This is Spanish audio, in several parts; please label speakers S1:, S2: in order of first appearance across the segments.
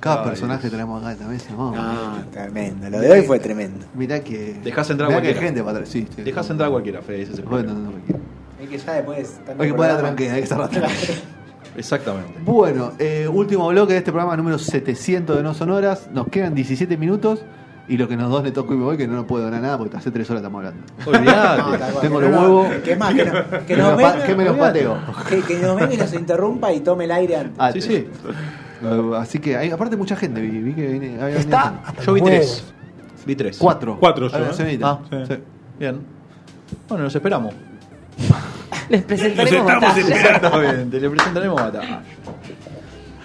S1: Cada personaje tenemos acá también. No,
S2: No, tremendo. Lo de hoy fue tremendo.
S1: Mirá que.
S3: Dejás entrar
S1: hay
S3: cualquiera.
S1: gente para atrás. Sí, sí.
S3: Dejás entrar a cualquiera, Fede, ese es el
S1: Bueno,
S3: problema.
S1: no, no, cualquiera.
S2: Es que ya después.
S1: Hay que poner la tranquila, hay que estar atrás.
S3: Exactamente.
S1: Bueno, eh, último bloque de este programa número 700 de No Sonoras. Nos quedan 17 minutos y lo que nos dos le tocó y me voy, que no nos puedo ganar nada porque hace 3 horas estamos hablando.
S3: Olvidate.
S1: Tengo los huevos.
S2: Que más, que, no- que
S1: Que
S2: nos
S1: me
S2: venga-
S1: que me los pateo.
S2: Que, que nos venga y nos interrumpa y tome el aire antes.
S1: Ah,
S3: Sí, sí.
S1: Así que hay, aparte mucha gente, vi, vi que viene.
S4: Está
S3: Yo vi tres. Vi tres.
S1: Cuatro.
S4: Cuatro yo,
S1: Ah,
S4: ¿eh?
S3: Ah,
S4: Sí.
S3: sí. Bien. Bueno, nos esperamos.
S5: Les presentaremos
S4: Nos estamos
S5: batalla.
S3: Exactamente, le presentaremos batalla.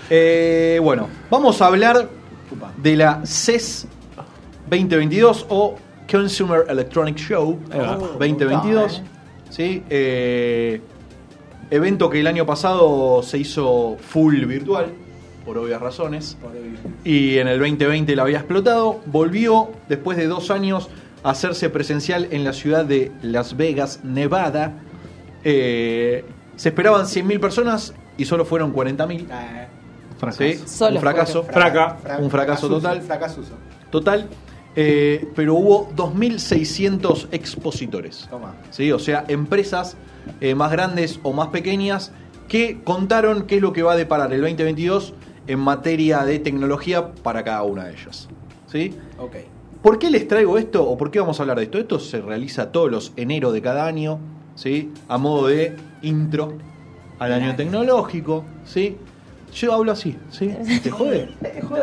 S3: Eh, bueno, vamos a hablar de la CES 2022 o Consumer Electronic Show
S4: Ahí va.
S3: 2022. ¿sí? Eh, evento que el año pasado se hizo full virtual, por obvias razones.
S2: Por.
S3: Y en el 2020 la había explotado. Volvió después de dos años a hacerse presencial en la ciudad de Las Vegas, Nevada. Eh, se esperaban 100.000 personas y solo fueron 40.000.
S2: Ah,
S1: Fracaso.
S3: ¿sí?
S5: Solo
S3: Un fracaso.
S4: Fraca.
S3: Un fracaso total.
S2: Fracasuso.
S3: Total. Eh, pero hubo 2.600 expositores.
S2: Toma.
S3: ¿sí? O sea, empresas eh, más grandes o más pequeñas que contaron qué es lo que va a deparar el 2022 en materia de tecnología para cada una de ellas. ¿sí?
S2: Ok.
S3: ¿Por qué les traigo esto o por qué vamos a hablar de esto? Esto se realiza todos los enero de cada año, ¿sí? A modo de intro al año tecnológico, ¿sí? Yo hablo así, ¿sí? ¿Te jode?
S2: Esto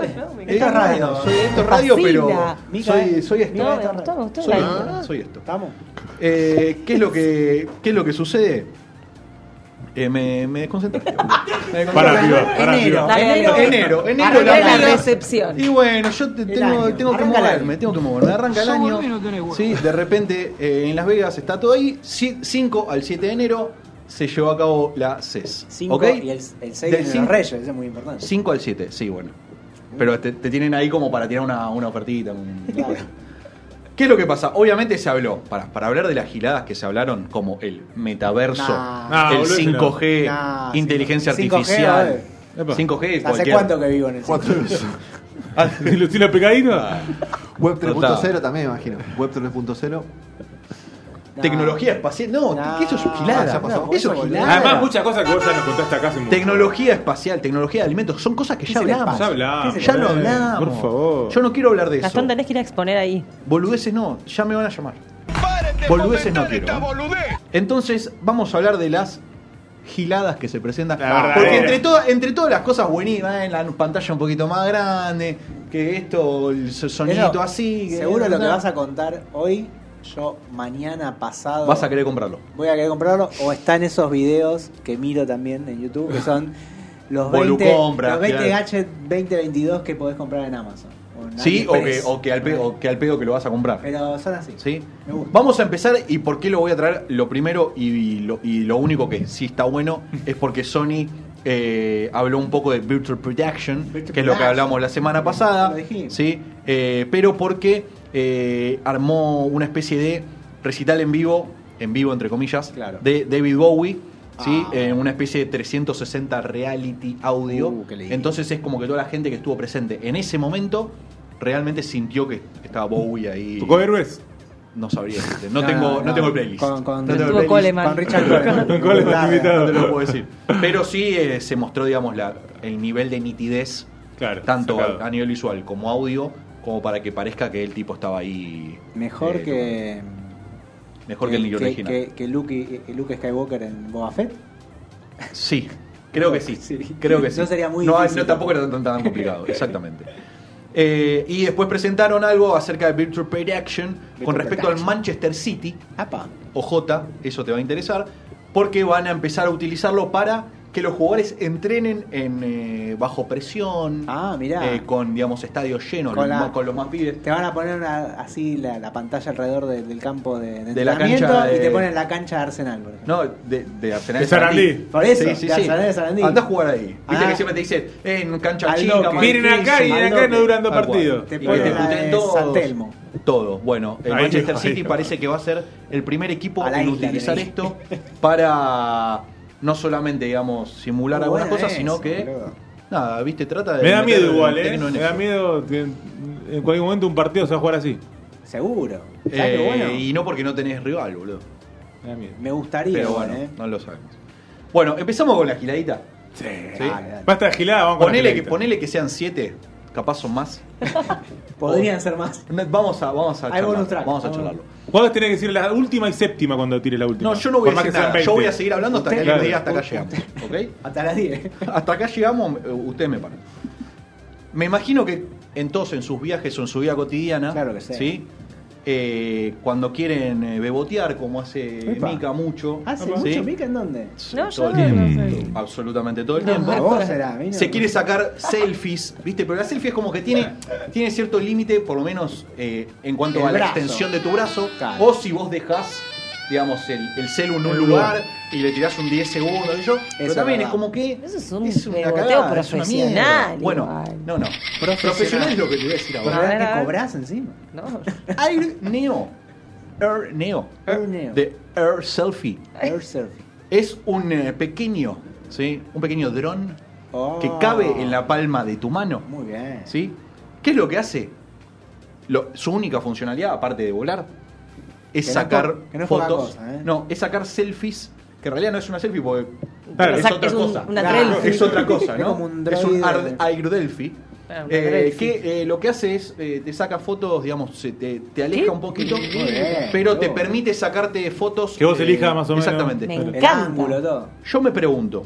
S2: es radio.
S3: Soy, esto es radio, pero
S5: Fascina.
S2: Mica,
S3: soy, soy esto.
S5: No, me gustó, me gustó
S3: Soy,
S5: la intro.
S3: soy esto.
S2: ¿Estamos?
S3: Eh, ¿qué, es lo que, ¿Qué es lo que sucede? Eh, me, me desconcentré. Me
S4: Para
S3: desconcentré.
S4: arriba, para
S2: Enero.
S4: arriba.
S3: Enero, enero, enero
S2: Arranca
S3: la,
S5: la recepción.
S3: Y bueno, yo te- tengo, tengo que moverme, tengo que moverme. Arranca el año. Sí, de repente eh, en Las Vegas está todo ahí. 5 al 7 de enero se llevó a cabo la CES.
S2: 5
S3: ¿Ok?
S2: y el, el 6
S3: Del
S2: de los Reyes, eso es muy importante.
S3: 5 al 7, sí, bueno. Pero te, te tienen ahí como para tirar una, una ofertita. un-
S2: Claro.
S3: ¿Qué es lo que pasa? Obviamente se habló, para, para hablar de las giladas que se hablaron, como el metaverso,
S2: Nah.
S4: Nah,
S3: el
S4: boludo,
S3: 5G,
S2: Nah,
S3: inteligencia
S2: 5G,
S3: artificial.
S2: a
S4: Epa.
S3: 5G,
S2: ¿Hace
S3: cualquier-
S2: cuánto que vivo en el
S1: Cuatro
S3: Ah,
S4: ¿Lucila?
S1: Web 3.0
S3: Total.
S1: también, me imagino. Web 3.0.
S3: Tecnología espacial. No, que eso es gilada.
S1: Pasó.
S3: Eso es gilada.
S4: Además, muchas cosas que vos ya nos contaste acá hace mucho.
S3: Tecnología espacial, tecnología de alimentos, son cosas que
S2: ¿Qué
S3: ya hablamos.
S4: Ya hablamos.
S2: ¿Qué es
S3: Ya lo hablamos.
S4: Por favor.
S3: Yo no quiero hablar de eso.
S5: Gastón, tenés que ir a exponer ahí.
S3: Boludeces no, ya me van a llamar. Boludeces no quiero. ¿eh? Entonces, vamos a hablar de las giladas que se presentan. Porque entre, todas entre todas las cosas buenísimas, eh, la pantalla un poquito más grande, que esto, el sonidito
S2: Eso,
S3: así. que-
S2: Seguro lo que vas a contar hoy, yo mañana pasado.
S3: Vas a querer comprarlo.
S2: Voy a querer comprarlo. O está en esos videos que miro también en YouTube, que son los
S3: Bolu
S2: 20,
S3: compra,
S2: los 20
S3: claro.
S2: gadgets 2022 que podés comprar en Amazon. o en
S3: Sí, o que, o, que al pedo, o que al pedo que lo vas a comprar.
S2: Pero son así.
S3: ¿Sí?
S2: Me gusta.
S3: Vamos a empezar y por qué lo voy a traer. Lo primero y lo, y lo único que sí está bueno es porque Sony eh, habló un poco de Virtual Production,
S2: Virtual
S3: que es lo que hablamos la semana pasada.
S2: Lo dijimos.
S3: ¿sí? Eh, pero porque eh, armó una especie de recital en vivo, en vivo entre comillas,
S2: Claro.
S3: de David Bowie. ¿sí?
S2: Ah.
S3: En una especie de 360 reality audio.
S2: Uh.
S3: Entonces es como que toda la gente que estuvo presente en ese momento realmente sintió que estaba Bowie ahí.
S4: ¿Tocó héroes?
S3: No sabría decirte. No, tengo, no, tengo el playlist.
S2: Con, con,
S3: No tengo el playlist.
S2: Con Richard Coleman.
S4: Con Coleman
S2: Claro.
S4: invitado.
S3: No te lo puedo decir. Pero sí eh, se mostró, digamos, la, el nivel de nitidez,
S4: Claro.
S3: tanto
S4: sacado.
S3: a nivel visual como audio, como para que parezca que el tipo estaba ahí.
S2: Mejor
S3: eh,
S2: que.
S3: Mejor que el niño
S2: que,
S3: original.
S2: que, que Luke, que Luke Skywalker en Boba Fett.
S3: Sí, creo que sí.
S2: Sí.
S3: Creo que sí.
S2: No sería muy
S3: no,
S2: difícil
S3: no, tampoco era tan, tan complicado, exactamente. Eh, y después presentaron algo acerca de Virtual Production con respecto al. Manchester City.
S2: Apa.
S3: OJ, eso te va a interesar, porque van a empezar a utilizarlo para que los jugadores entrenen en eh, bajo presión,
S2: Ah, mirá.
S3: eh, con digamos estadios llenos,
S2: Con
S3: los
S2: la-
S3: más- con los más pibes.
S2: Te van a poner una- así la, la pantalla alrededor de- del campo de, de
S3: De la
S2: entrenamiento
S3: cancha de-
S2: y te ponen la cancha de Arsenal, por ejemplo.
S3: No, de, de Arsenal
S4: De Sarandí.
S2: Por eso,
S3: Sí, sí,
S2: de
S3: sí.
S2: Arsenal de Sarandí.
S3: Andá a jugar ahí. Viste
S2: Ah.
S3: que siempre te dicen, eh, en cancha chica,
S4: Vienen acá y vienen acá y no duran dos partidos.
S2: Te ponen la de. San Telmo.
S3: Todo. Bueno, el Manchester City parece que va a ser el primer equipo en utilizar esto para no solamente, digamos, simular
S2: Muy
S3: algunas cosas, sino que.
S2: boludo.
S3: Nada, viste, trata de.
S4: Me da miedo igual, ¿eh? Me da miedo que en cualquier momento un partido se va a jugar así.
S2: Seguro. ¿Sabes
S3: Eh,
S2: bueno?
S3: Y no porque no tenés rival, boludo.
S4: Me da miedo.
S2: Me gustaría,
S3: Pero bueno,
S2: ¿eh?
S3: no lo sabemos. Bueno, empezamos con la giladita.
S4: Sí.
S3: ¿sí?
S2: Dale, dale.
S4: Basta de gilada, vamos con la
S3: Ponele que,
S4: giladita.
S3: ponele que sean siete, capaz son más.
S2: Podrían ser más.
S3: Vamos a, vamos a
S2: Hay
S3: charlarlo.
S2: bonus track.
S3: Vamos a charlarlo.
S4: Vos tenés que decir la última y séptima cuando tires la última.
S3: No, yo no voy a
S4: Por más
S3: decir
S4: que sean
S3: nada. Yo
S4: 20.
S3: voy a seguir hablando hasta que
S2: Usted-
S3: alguien me diga
S2: Claro.
S3: hasta acá llegamos. ¿Ok?
S2: Hasta las 10.
S3: Hasta acá llegamos, eh, ustedes me paran. Me imagino que entonces en sus viajes o en su vida cotidiana,
S2: Claro que sí.
S3: Eh, cuando quieren eh, bebotear, como hace
S2: Epa.
S3: Mica mucho,
S2: ¿Hace
S3: ¿sí?
S2: mucho pica en dónde?
S5: No,
S3: todo el tiempo,
S5: no sé.
S3: absolutamente todo el
S5: No,
S3: tiempo.
S2: Vos será.
S3: Se quiere sacar selfies, ¿viste? Pero la selfie es como que tiene, tiene cierto límite, por lo menos eh, en cuanto
S2: El
S3: a la
S2: brazo.
S3: extensión de tu brazo.
S2: Claro.
S3: O si vos dejás, digamos, el, el celu en un lugar y le tirás un 10 segundos, y yo. Pero
S2: es
S3: también
S2: verdad.
S3: es como que.
S5: Eso es un
S3: una
S5: beboteo
S3: cagada, es una
S5: profesional.
S3: Bueno, no, no. Profesional es lo que te voy a decir
S2: Pero
S3: ahora.
S5: A ver,
S2: ¿verdad
S5: a
S2: que cobras encima?
S5: No.
S3: Air Neo. Air Neo.
S2: Air Neo.
S3: De Air Selfie.
S2: Air surfing.
S3: Es un eh, pequeño, ¿sí? Un pequeño dron
S2: Oh.
S3: que cabe en la palma de tu mano.
S2: Muy bien.
S3: ¿Sí? ¿Qué es lo que hace? Lo- su única funcionalidad, aparte de volar, es
S2: Que
S3: sacar
S2: no
S3: fotos.
S2: cosa, ¿eh?
S3: No, es sacar selfies, que en realidad no es una selfie porque
S4: Claro,
S3: es otra
S5: es un-
S3: cosa.
S5: una
S2: Claro,
S5: selfie.
S3: Es otra cosa,
S2: Es
S3: ¿no?
S2: como un
S3: es un.
S5: Claro, un
S3: eh, que eh, lo que hace es eh, te saca fotos, digamos, se te, te aleja
S5: ¿Qué?
S3: un poquito, pero te permite sacarte fotos.
S4: Que vos elijas más o menos.
S3: Exactamente.
S5: Me encanta.
S3: Yo me pregunto,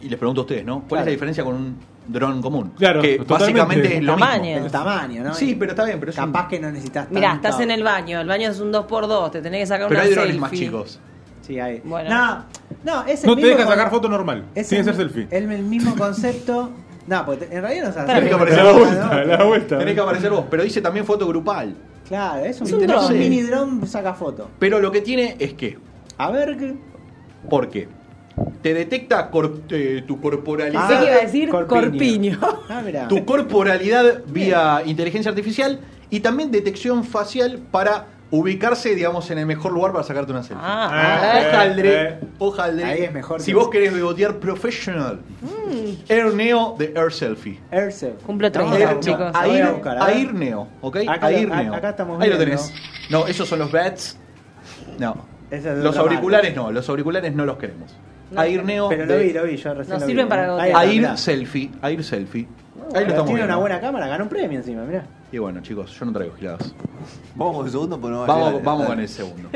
S3: y les pregunto a ustedes, ¿no? ¿Cuál es la diferencia con un dron común?
S4: Claro,
S3: que
S4: totalmente.
S3: básicamente es
S5: El
S3: lo
S5: tamaño.
S3: mismo.
S2: El tamaño, ¿no?
S3: Sí, pero está bien, pero es un-
S2: Capaz que no necesitas
S5: Mirá, estás en el baño, el baño es un 2x2, te tenés que sacar
S3: Pero
S5: una
S3: hay drones
S5: selfie.
S3: más chicos.
S2: Sí, hay.
S5: Bueno.
S2: No, no, es el
S4: No te
S2: mismo
S4: deja
S2: con-
S4: sacar foto normal.
S2: es
S4: Tiene que
S2: el-
S4: ser selfie.
S2: El, el mismo concepto. No, porque te- en realidad no se hace.
S5: Tenés
S3: que aparecer
S4: da
S3: vos,
S4: vuelta, le da vuelta.
S3: Tenés que aparecer vos, pero dice también foto grupal.
S2: Claro, es un,
S5: Es un
S2: un
S5: dron.
S2: mini dron saca foto.
S3: Pero lo que tiene es que,
S2: A ver qué.
S3: ¿por qué? Te detecta cor- eh, tu corporalidad.
S5: Que iba a decir
S2: Corpiño.
S5: corpiño.
S2: Ah,
S3: tu corporalidad vía inteligencia artificial y también detección facial para ubicarse, digamos, en el mejor lugar para sacarte una selfie.
S5: Ah,
S4: Ah,
S5: eh.
S3: Ojaldre,
S4: eh.
S3: ojaldre.
S2: Ahí es mejor
S3: Si vos querés bebotear professional. Air Neo de Air Selfie.
S2: Airsurf.
S5: Cumplo
S2: Vamos
S5: 30,
S2: a-
S3: Air,
S5: chicos.
S3: Air,
S2: a buscar, a ver.
S3: Air Neo, ¿ok?
S2: Acá
S3: Air
S2: lo-
S3: Neo.
S2: acá estamos
S3: Ahí lo tenés. No, esos son los bats. No.
S2: Es
S3: Los auriculares no, los auriculares no los queremos.
S5: No.
S3: Air Neo
S2: Pero lo vi, lo vi, yo recién
S5: Nos
S2: lo
S5: sirven
S2: vi.
S5: para gotear.
S3: Air. Selfie, Air Selfie. Ahí lo
S2: Pero
S3: estamos
S2: tiene
S3: viendo.
S2: una buena cámara, ganó un premio encima, mirá.
S3: Y bueno, chicos, yo no traigo giladas.
S1: Vamos con el segundo, pues no va a
S3: Vamos,
S1: llegar.
S3: vamos con el segundo.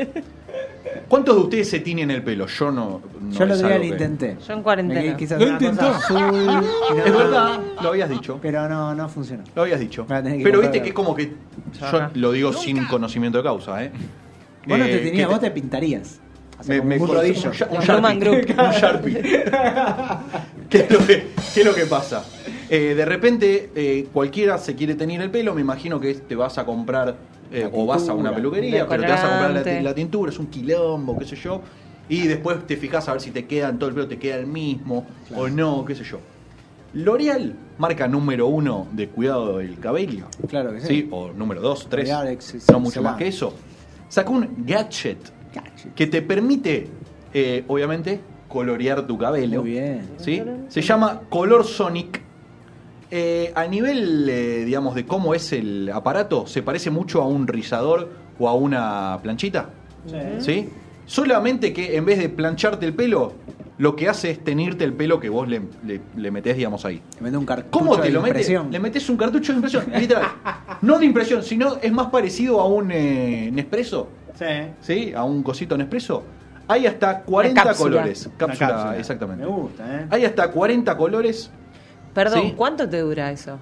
S3: ¿Cuántos de ustedes se tiñen el pelo? Yo no. no
S2: yo lo
S3: es
S2: día
S3: algo
S2: lo
S3: que-
S2: intenté.
S5: Yo en cuarentena.
S2: Me quise
S4: ¿Lo
S2: hacer una
S4: intentó?
S2: cosa azul y no-
S3: Es verdad, lo habías dicho.
S2: Pero no, no funcionó.
S3: Lo habías dicho.
S2: Voy a tener que
S3: Pero
S2: comprar
S3: viste que es como que.
S5: Ajá.
S3: Yo lo digo sin conocimiento de causa, ¿eh?
S2: Vos no
S3: Eh,
S2: te
S3: que
S2: tenías, vos te pintarías.
S3: Me, me
S2: un rodillo.
S3: un, un
S5: Un
S3: Sharpie.
S5: Roman Group.
S3: Un Sharpie. ¿Qué, es lo que, qué es lo que pasa? Eh, de repente, eh, cualquiera se quiere tener el pelo, me imagino que te vas a comprar eh, o vas a una peluquería, pero te vas a comprar la, tintura, es un quilombo, qué sé yo. Y después te fijas a ver si te queda en todo el pelo, te queda el mismo o no, qué sé yo. L'Oreal, marca número uno de cuidado del cabello.
S2: Claro que sí.
S3: ¿sí? O número dos, tres, no mucho más que eso. Sacó un Gadget. Que te permite, eh, obviamente, colorear tu cabello.
S2: Muy bien.
S3: ¿sí? Se llama Color Sonic. Eh, a nivel, eh, digamos, de cómo es el aparato, se parece mucho a un rizador o a una planchita. ¿Sí? Solamente que en vez de plancharte el pelo, lo que hace es tenirte el pelo que vos le, le, le metés, digamos, ahí.
S2: Me mete un cartucho
S3: ¿Cómo te
S2: de
S3: lo metes? Le metes un cartucho de impresión, literal. No de impresión, sino es más parecido a un eh, Nespresso.
S2: Sí.
S3: ¿sí? A un cosito Nespresso. Hay hasta 40
S5: cápsula.
S3: colores.
S2: Una
S3: Cápsula,
S2: cápsula.
S3: exactamente.
S2: Me gusta, ¿eh?
S3: Hay hasta 40 colores.
S5: Perdón,
S3: Sí.
S5: ¿cuánto te dura eso?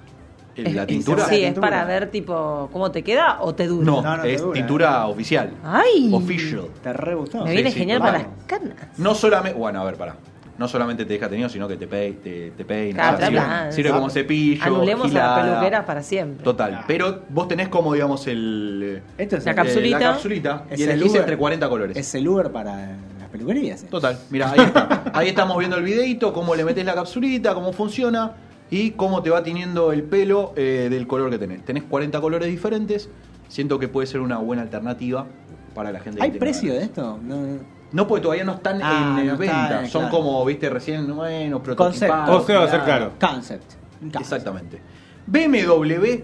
S3: en
S5: Es-
S3: la tintura.
S5: Sí, es
S2: tintura.
S5: para ver tipo cómo te queda o te dura.
S3: No,
S2: No, no
S3: es
S2: dura,
S3: tintura oficial.
S5: Ay.
S3: Official.
S2: Te re gustó.
S5: Me viene
S3: sí,
S5: genial para las canas.
S3: No solamente. Bueno, a ver, pará. No solamente te deja tenido, sino que te, pe te, te peina.
S5: Claro,
S3: o sea, sirve, como cepillo.
S5: Anulemos a
S3: gilada.
S5: las peluqueras para siempre.
S3: Total. Pero vos tenés como, digamos, el.
S2: Esto es
S5: La
S2: el-
S5: capsulita.
S3: la capsulita
S2: Es
S3: y
S2: el
S3: elegís
S2: Uber.
S3: entre 40 colores.
S2: Es el Uber para las peluquerías. ¿eh?
S3: Total, mira, ahí está. Ahí estamos viendo el videito, cómo le metes la capsulita, cómo funciona y cómo te va tiniendo el pelo eh, del color que tenés. Tenés 40 colores diferentes. Siento que puede ser una buena alternativa para la gente. que
S2: ¿Hay precio de esto? No,
S3: No, porque todavía no están
S2: Ah,
S3: en
S2: no
S3: venta. Son
S2: claro.
S3: como, viste, recién, bueno,
S2: Concept.
S3: prototipados.
S4: O sea, va a ser caro.
S2: Concept. Concept.
S3: Exactamente. BMW,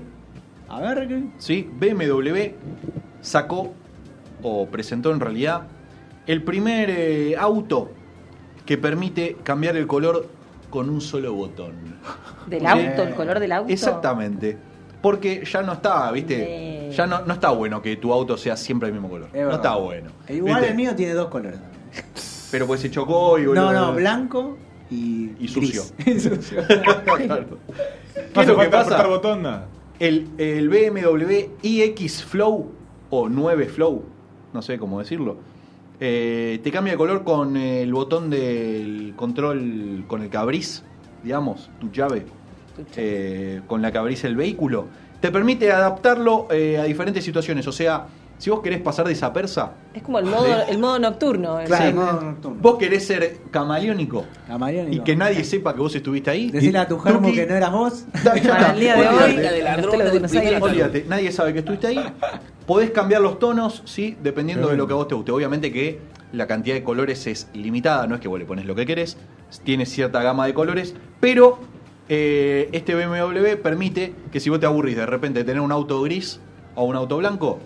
S2: A ver, ¿qué?
S3: ¿sí? BMW sacó, o presentó en realidad, el primer eh, auto que permite cambiar el color con un solo botón.
S5: ¿Del auto? ¿El color del auto?
S3: Exactamente. Porque ya no está, ¿viste?
S5: Bien.
S3: Ya no, no está bueno que tu auto sea siempre el mismo color.
S2: Es
S3: No
S2: verdad.
S3: está bueno.
S2: E Igual
S3: ¿viste?
S2: el mío tiene dos colores.
S3: Pero pues se chocó y
S2: No,
S3: boludo.
S2: no, blanco y,
S3: Y sucio.
S2: gris. Sucio.
S3: Claro. ¿Qué
S4: No
S3: es lo que pasa?
S4: botón.
S3: El, el BMW iX Flow o 9 Flow, no sé cómo decirlo, eh, te cambia de color con el botón del control, con el que abrís, digamos, tu llave, eh, con la que abrís el vehículo. Te permite adaptarlo eh, a diferentes situaciones. O sea, si vos querés pasar de esa persa,
S5: Es como el modo, el modo nocturno. el-
S2: Claro,
S3: Sí.
S2: el modo nocturno.
S3: vos querés ser camaleónico
S2: Mariano
S3: y que nadie sepa que vos estuviste ahí.
S2: Decirle a tu germo
S3: Tuki,
S2: que no eras vos.
S5: Para el día de hoy.
S3: Olvídate, nadie sabe que estuviste ahí. Podés cambiar los tonos, sí, dependiendo de lo que a vos te guste. Obviamente que la cantidad de colores es limitada, no es que vos le pones lo que querés, tiene cierta gama de colores, pero eh, este BMW permite que si vos te aburrís de repente de tener un auto gris o un auto blanco,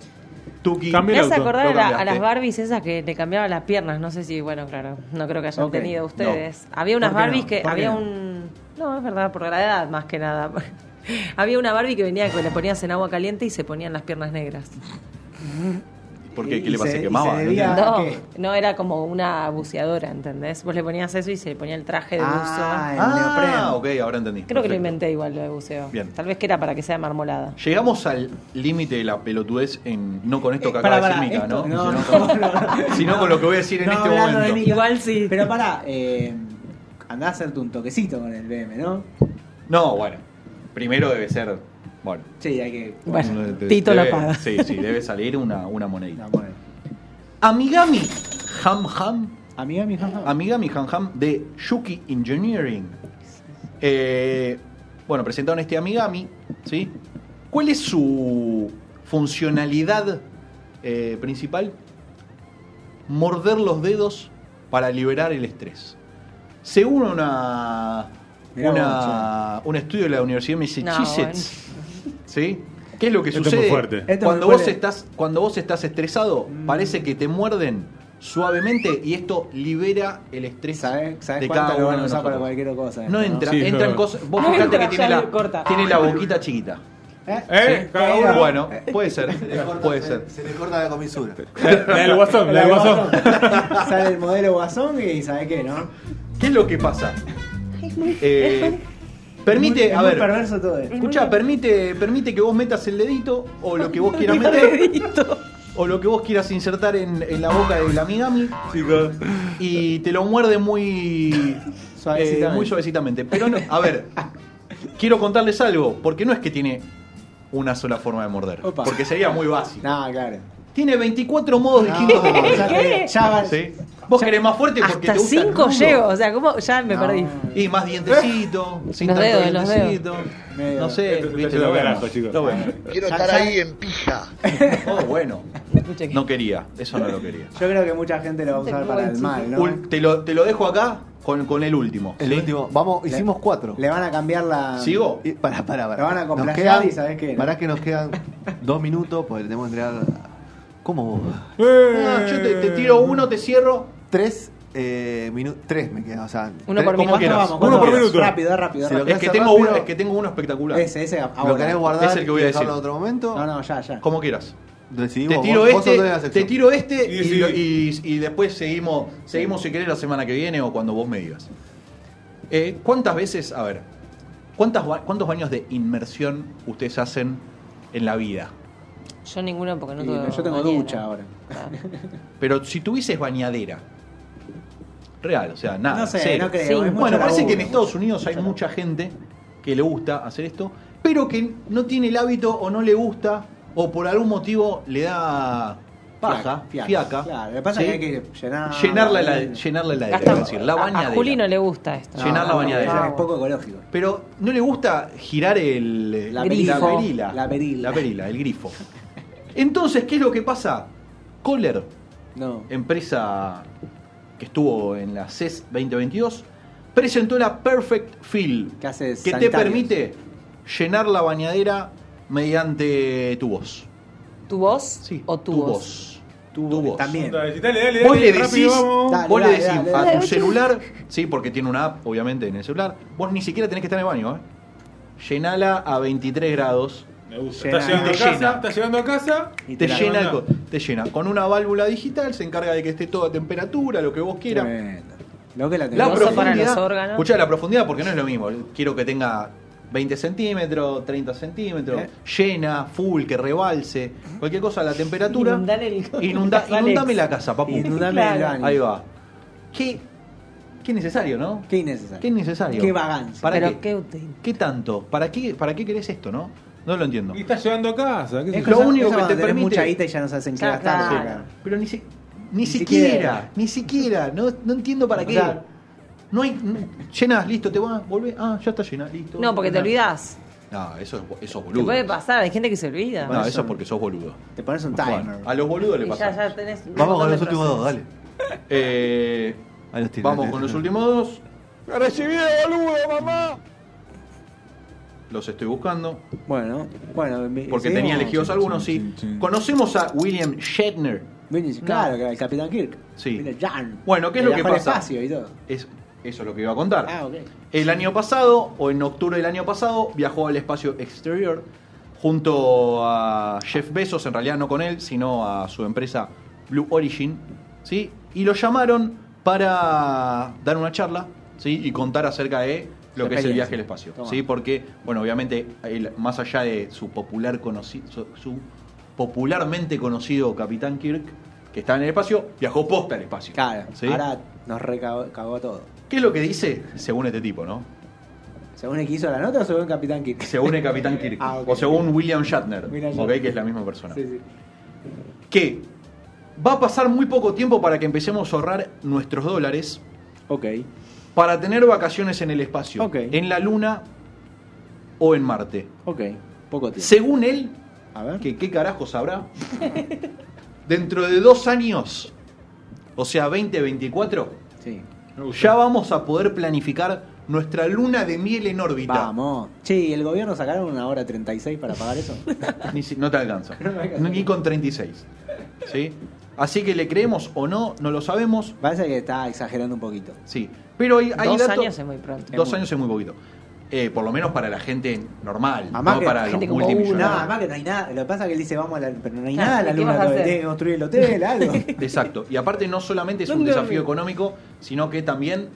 S3: Tuki
S5: Me hace acordar a, la- a las Barbies esas que le cambiaban las piernas. No sé si, bueno, claro, no creo que hayan
S2: Ok,
S5: tenido ustedes.
S2: no.
S5: Había unas. Barbies que
S2: ¿Por qué
S5: había
S2: no?
S5: un. No, es verdad, por la edad más que nada. había una Barbie que venía que le ponías en agua caliente y se ponían las piernas negras.
S3: ¿Por qué? ¿Qué le
S2: se- y
S3: ¿Quemaba?
S2: se
S3: No
S2: debía-
S3: entiendo.
S5: No,
S2: qué?
S5: no era como una buceadora, ¿entendés? Vos le ponías eso y se le ponía el traje de
S2: Ah,
S5: buzo.
S2: el
S3: Ah,
S2: neopreno.
S3: ok, ahora entendí.
S5: Creo que lo inventé igual lo de buceo.
S3: Bien.
S5: Tal vez que era para que sea marmolada.
S3: Llegamos al límite de la pelotudez en no con esto que
S2: Eh,
S3: acaba de decir Mica,
S2: esto-
S3: ¿no?
S2: no,
S3: Sino,
S2: no,
S3: con,
S2: no.
S3: sino con lo que voy a decir en este
S2: de
S3: momento.
S5: Igual sí.
S2: Pero pará, eh, andá a hacerte un toquecito con el BM, ¿no?
S3: No, bueno. Primero debe ser. Bueno.
S2: Sí, hay que.
S5: Bueno,
S3: debe-
S5: Tito
S3: debe-
S5: paga.
S3: Sí, sí, debe salir una, una monedita.
S2: No.
S3: Amigami Ham Ham.
S2: Amiga, mi jaja.
S3: Amigami Ham Ham de Yuki Engineering. Eh, bueno, presentaron este Amigami, ¿sí? ¿Cuál es su funcionalidad eh, principal? Morder los dedos para liberar el estrés. Según una, una- un estudio de la Universidad de Massachusetts, ¿sí? ¿Qué es lo que
S4: Esto es
S3: sucede?
S4: muy fuerte.
S2: Es
S3: Cuando
S2: muy
S3: vos,
S2: fuerte.
S3: estás, cuando vos estás estresado,
S2: Mm.
S3: parece que te muerden suavemente y esto libera el estrés
S2: ¿Sabes, ¿sabes
S3: de
S2: cuánto
S3: cada
S2: lo
S3: uno
S2: van a
S3: de
S2: usar para
S3: nosotros.
S2: cualquier cosa?
S3: No entra,
S4: Sí,
S3: entran
S4: no.
S3: cosas. Vos fijate que tiene la,
S5: Corta.
S3: tiene la boquita chiquita.
S2: ¿Eh?
S4: ¿Eh? Cada
S2: ¿Qué
S4: uno.
S3: Bueno, puede ser,
S1: Se le corta-
S3: puede
S1: se-
S3: ser.
S1: Se le corta la comisura.
S4: La del guasón, la del guasón.
S2: Sale el modelo guasón y ¿sabes qué, no?
S3: ¿Qué es lo que pasa? Eh, permite,
S2: Es
S3: a
S2: muy
S3: ver,
S2: perverso todo esto.
S3: escucha, permite, permite que vos metas el dedito o lo que vos quieras meter o lo que vos quieras insertar en, en la boca del amigami
S4: Chicos.
S3: y te lo muerde muy
S2: Suavecitamente.
S3: eh, muy suavecitamente. Pero no, a ver, quiero contarles algo, porque no es que tiene una sola forma de morder,
S2: Opa.
S3: porque sería muy básico.
S2: No, claro.
S3: Tiene 24 modos distintos de
S2: No,
S3: morder.
S2: te- ya
S3: ¿Sí? Vos querés más fuerte porque
S5: Hasta
S3: te gusta el
S5: cinco llego, o sea, ¿cómo? Ya me
S2: No.
S5: perdí.
S3: Y más dientecito, sin
S5: Los
S3: tanto
S5: dedos, los dedos.
S3: dientecito. No sé, viste lo bueno.
S4: carajo, chicos.
S3: Lo bueno.
S6: Quiero estar ahí en pija.
S3: Oh, bueno. No quería, eso no lo quería.
S2: Yo creo que mucha gente lo va a usar
S5: Tengo
S2: para el mal, ¿no?
S3: Ul- te, lo, te lo dejo acá con, con el último.
S1: El
S3: ¿sí?
S1: último. Vamos, hicimos cuatro.
S2: Le van a cambiar la.
S3: ¿Sigo?
S1: Y- Pará, pará, pará.
S2: Lo van a
S1: quedan-
S2: y ¿sabés qué?
S1: Pará que nos quedan dos minutos, porque le tenemos que entregar. ¿Cómo?
S3: Ah, yo te, te tiro uno, te cierro.
S1: Tres eh, minutos. Tres me quedan, o sea.
S5: Uno
S1: tres-
S5: por
S1: ¿cómo
S5: minuto.
S4: Uno
S2: ¿Cuánto
S4: por minuto.
S2: Rápido, rápido,
S1: lo
S2: rápido.
S3: Es que, tengo
S1: rápido.
S3: uno, es que tengo uno espectacular.
S2: Ese, ese.
S1: ¿Lo
S2: ahora.
S1: querés guardar
S3: Es el que voy a decir.
S1: en otro momento?
S2: No, no, ya, ya.
S3: Como quieras.
S1: Decidimos.
S3: Te tiro
S1: vos-
S3: este, te tiro este y,
S4: sí.
S3: lo- y- y después seguimos, seguimos si querés la semana que viene o cuando vos me digas. Eh, ¿Cuántas veces, a ver, cuántas, cuántos baños de inmersión ustedes hacen en la vida?
S5: Yo ninguno porque no tuve
S2: yo tengo
S5: bañera.
S2: ducha ahora.
S5: Claro.
S3: Pero si tuvieses bañadera, Real, o sea, nada.
S2: No sé,
S3: cero.
S2: no creo.
S5: Sí.
S3: Bueno, parece que en Estados
S2: mucho-
S3: Unidos hay
S2: mucho
S3: mucha gente que le gusta hacer esto, pero que no tiene el hábito o no le gusta o por algún motivo le da paja,
S2: Fiaca,
S3: fiaca.
S2: Claro, lo que pasa
S3: ¿sí?
S2: es que hay que llenar.
S3: llenarla la, llenarla la
S5: Gasta-
S3: es decir, la
S5: a-
S3: bañadera.
S5: A, Juli no le gusta esto.
S3: Llenar la bañadera.
S2: Es poco ecológico.
S3: Pero no le gusta girar el
S2: La
S5: Grifo.
S3: la perila.
S2: La perila.
S3: La perila, el grifo. Entonces, ¿qué es lo que pasa? Kohler,
S2: No.
S3: empresa que estuvo en la CES 2022, presentó la Perfect Fill,
S2: Que hace
S3: que te permite llenar la bañadera mediante tu voz.
S5: ¿Tu voz
S3: Sí,
S5: o tu,
S3: tu
S5: voz?
S3: voz. Tu voz.
S2: También.
S4: Dale, dale, dale,
S3: Vos le decís, vos le decís
S2: dale,
S3: a
S2: dale.
S3: tu celular, sí, porque tiene una app, obviamente, en el celular, vos ni siquiera tenés que estar en el baño, ¿eh? Llenala a 23 grados,
S4: Me gusta.
S2: Llena.
S4: Está llegando a
S3: Te
S4: casa,
S3: llena.
S4: está llegando a casa.
S2: Y
S3: te
S2: la-
S3: llena, el te llena. Con una válvula digital se encarga de que esté toda a temperatura, lo que vos quieras.
S2: Lo que la
S3: La
S2: tenemos.
S5: para
S3: profundidad,
S5: los órganos.
S3: escuchá, la profundidad porque no es lo mismo. Quiero que tenga 20 centímetros, 30 centímetros,
S2: ¿Eh?
S3: llena, full, que rebalse, cualquier cosa, la temperatura.
S5: El-
S3: Inunda- inundame la casa, papu.
S2: Inundame el
S5: Claro.
S2: baño.
S3: Ahí va. Qué, qué necesario, ¿no?
S2: Qué innecesario.
S3: Qué innecesario.
S2: Qué vagancia.
S3: ¿Para
S5: Pero
S3: qué?
S5: qué útil.
S3: ¿Qué tanto? ¿Para qué, ¿Para qué querés esto, no? No lo entiendo.
S4: Y está llegando a casa. ¿qué
S2: Es?
S3: Lo
S2: cosa-
S3: único que te permite-
S2: mucha guita y ya no sabes en qué
S5: Claro.
S3: Pero ni, si- ni,
S2: Ni
S3: siquiera,
S2: siquiera.
S3: ni siquiera. No, no entiendo para
S2: O
S3: qué.
S2: sea-
S3: no hay. no- llenas, listo, te vas, volvés. Ah, ya está llena, listo.
S5: No, porque te
S3: Llená.
S5: olvidás.
S3: No, eso es, eso es
S5: Te
S3: boludo.
S5: puede pasar, hay gente que se olvida.
S3: No, eso es porque sos boludo.
S2: Te pones un
S3: Bueno,
S2: timer.
S3: a los boludos le pasa.
S5: ya, ya tenés un
S1: Vamos con los últimos dos, dale.
S3: Eh,
S1: Ahí los tiene,
S3: vamos con
S1: los
S3: últimos dos.
S4: ¡Recibí boludo, mamá!
S3: Los estoy buscando.
S2: Bueno, bueno.
S3: Porque
S2: seguimos.
S3: tenía elegidos algunos, sí. Conocemos a William Shatner.
S2: Claro, que era el Capitán Kirk.
S3: Sí.
S2: Jan.
S3: Bueno, ¿qué es lo que pasa?
S2: espacio y todo.
S3: Es, eso es lo que iba a contar.
S2: Ah, ok.
S3: El año pasado, o en octubre del año pasado, viajó al espacio exterior junto a Jeff Bezos, en realidad no con él, sino a su empresa Blue Origin, ¿sí? Y lo llamaron para dar una charla, ¿sí? Y contar acerca de lo que es el viaje al espacio,
S2: Toma.
S3: ¿sí? Porque, bueno, obviamente, él, más allá de su popular conocido, su, su popularmente conocido Capitán Kirk, que está en el espacio, viajó posta al espacio.
S2: Claro.
S3: ¿sí?
S2: Ahora nos recagó todo.
S3: ¿Qué es lo que dice? Según este tipo, ¿no?
S2: ¿Según el que hizo la nota o según el Capitán Kirk?
S3: según el Capitán Kirk
S2: Ah,
S3: o según William Shatner,
S2: William
S3: que es la misma persona.
S2: Sí, sí.
S3: Que va a pasar muy poco tiempo para que empecemos a ahorrar nuestros dólares
S2: Ok.
S3: Para tener vacaciones en el espacio,
S2: Ok.
S3: en la Luna o en Marte.
S2: Ok. Poco tiempo.
S3: Según él,
S2: A ver.
S3: que qué carajo sabrá, dentro de dos años, o sea, 2024,
S2: Sí.
S3: ya vamos a poder planificar nuestra luna de miel en órbita.
S2: Vamos. Che, ¿y el gobierno sacaron una hora 36 para pagar eso?
S3: Ni si- no te alcanza.
S2: No.
S3: Ni con 36. ¿Sí? Así que le creemos o no, no lo sabemos.
S2: Parece que está exagerando un poquito.
S3: Sí. Pero hay, hay
S5: Dos
S3: datos-
S5: años es muy pronto.
S3: Dos años es muy poquito. Eh, por lo menos para la gente normal,
S2: Además
S3: no
S2: que
S3: para los
S5: como
S2: No,
S3: multimillonarios.
S2: además que no hay nada. Lo que pasa es que él dice vamos a la. Pero no hay nada la
S5: ¿qué
S2: luna? Tiene que construir el hotel, algo.
S3: Exacto. Y aparte no solamente es un
S5: ¿Dónde
S3: desafío económico, sino que también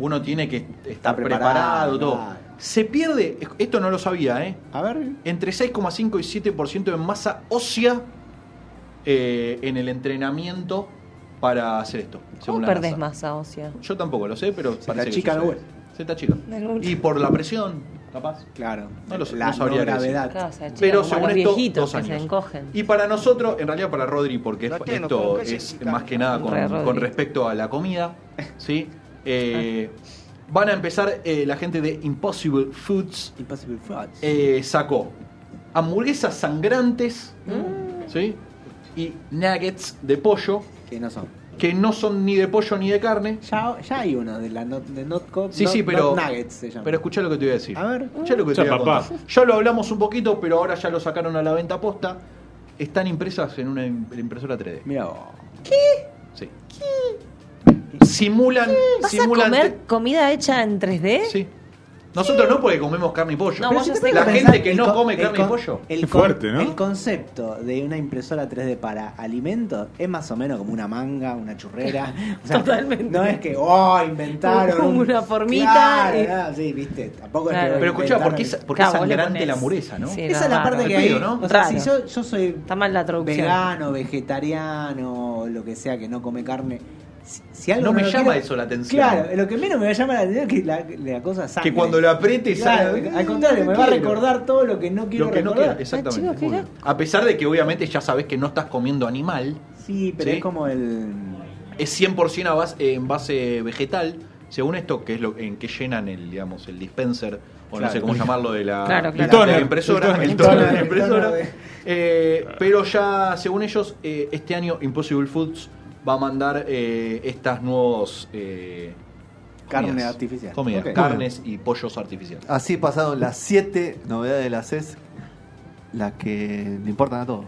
S3: uno tiene que estar
S2: Está
S3: preparado,
S2: preparado,
S3: todo.
S2: claro.
S3: Se pierde, esto no lo sabía, ¿eh?
S2: A ver.
S3: entre 6,5 y 7% de masa ósea eh, en el entrenamiento para hacer esto.
S5: ¿Cómo
S3: según la
S5: perdés
S3: NASA.
S5: masa ósea?
S3: Yo tampoco lo sé, pero
S2: te achica el
S3: sucede.
S2: hueso.
S3: Se te.
S5: El hueso.
S3: Y por la presión, capaz.
S2: Claro.
S3: No lo sé,
S2: la
S3: no sabría
S2: gravedad.
S5: Claro, o sea,
S3: Pero según
S5: los
S3: esto, dos
S5: que se
S3: años.
S5: encogen.
S3: Y para nosotros, en realidad para Rodri, porque es- esto es más que nada con, respecto a la comida, ¿sí? Eh, van a empezar eh, la gente de Impossible Foods
S2: Impossible Frogs.
S3: eh, sacó hamburguesas sangrantes
S5: Mm.
S3: ¿sí? Y nuggets de pollo
S2: que no son.
S3: que no son ni de pollo ni de carne.
S2: Ya, ya hay uno de la not, de Notco.
S3: Sí,
S2: Not-
S3: sí, pero,
S2: Not Nuggets se llama.
S3: pero escuchá lo que te voy a decir.
S2: A ver.
S3: Escuchá lo que te voy a
S4: papá.
S3: contar. Ya lo hablamos un poquito, pero ahora ya lo sacaron a la venta posta. Están impresas en una im- impresora 3D.
S2: Mira vos.
S3: Sí. Simulan,
S5: ¿Vas
S3: simulan
S5: a comer comida hecha en 3D?
S3: Sí. Nosotros no porque comemos carne y pollo.
S5: No, vos ya
S3: La gente que no come carne y pollo.
S2: El,
S4: fuerte, ¿no?
S2: el concepto de una impresora 3D para alimentos es más o menos como una manga, una churrera. O sea,
S5: Totalmente.
S2: No es que, oh, inventaron.
S5: Como una formita
S2: Claro,
S5: y-
S2: claro, sí, viste. Tampoco
S5: Claro.
S2: es que.
S3: Pero escuchá, ¿por qué, por qué
S5: Claro,
S3: sangrante la hamburguesa, no?
S5: Sí.
S2: Esa es la parte que hay.
S3: ¿no?
S2: O sea, si yo, yo soy
S5: Está mal la traducción.
S2: vegano, vegetariano, lo que sea que no come carne, Si algo
S3: No me llama
S2: quiero-
S3: eso la atención.
S2: Claro, lo que menos me va a llamar la atención es que la, la cosa sangre.
S3: Que cuando lo apriete
S2: Claro,
S3: sale-
S2: al contrario, me va a recordar todo lo que no quiero
S3: Lo que no
S2: recordar.
S3: quiero, exactamente.
S5: chicos, ¿qué
S3: Muy bien. A pesar de que obviamente ya sabes que no estás comiendo animal,
S2: Sí, pero
S3: Sí.
S2: es como el.
S3: es 100% a base, en base vegetal. Según esto, que es lo en que llenan el, digamos, el dispenser, o no sé cómo llamarlo, de la,
S5: Claro,
S3: de impresora.
S4: el toner
S3: de la impresora. Eh, pero ya, según ellos, eh, este año Impossible Foods va a mandar eh, estas nuevos eh,
S2: Carne artificial.
S3: Comidas, carnes y pollos artificiales.
S1: Así pasaron las siete novedades de la CES, las que le importan a todos.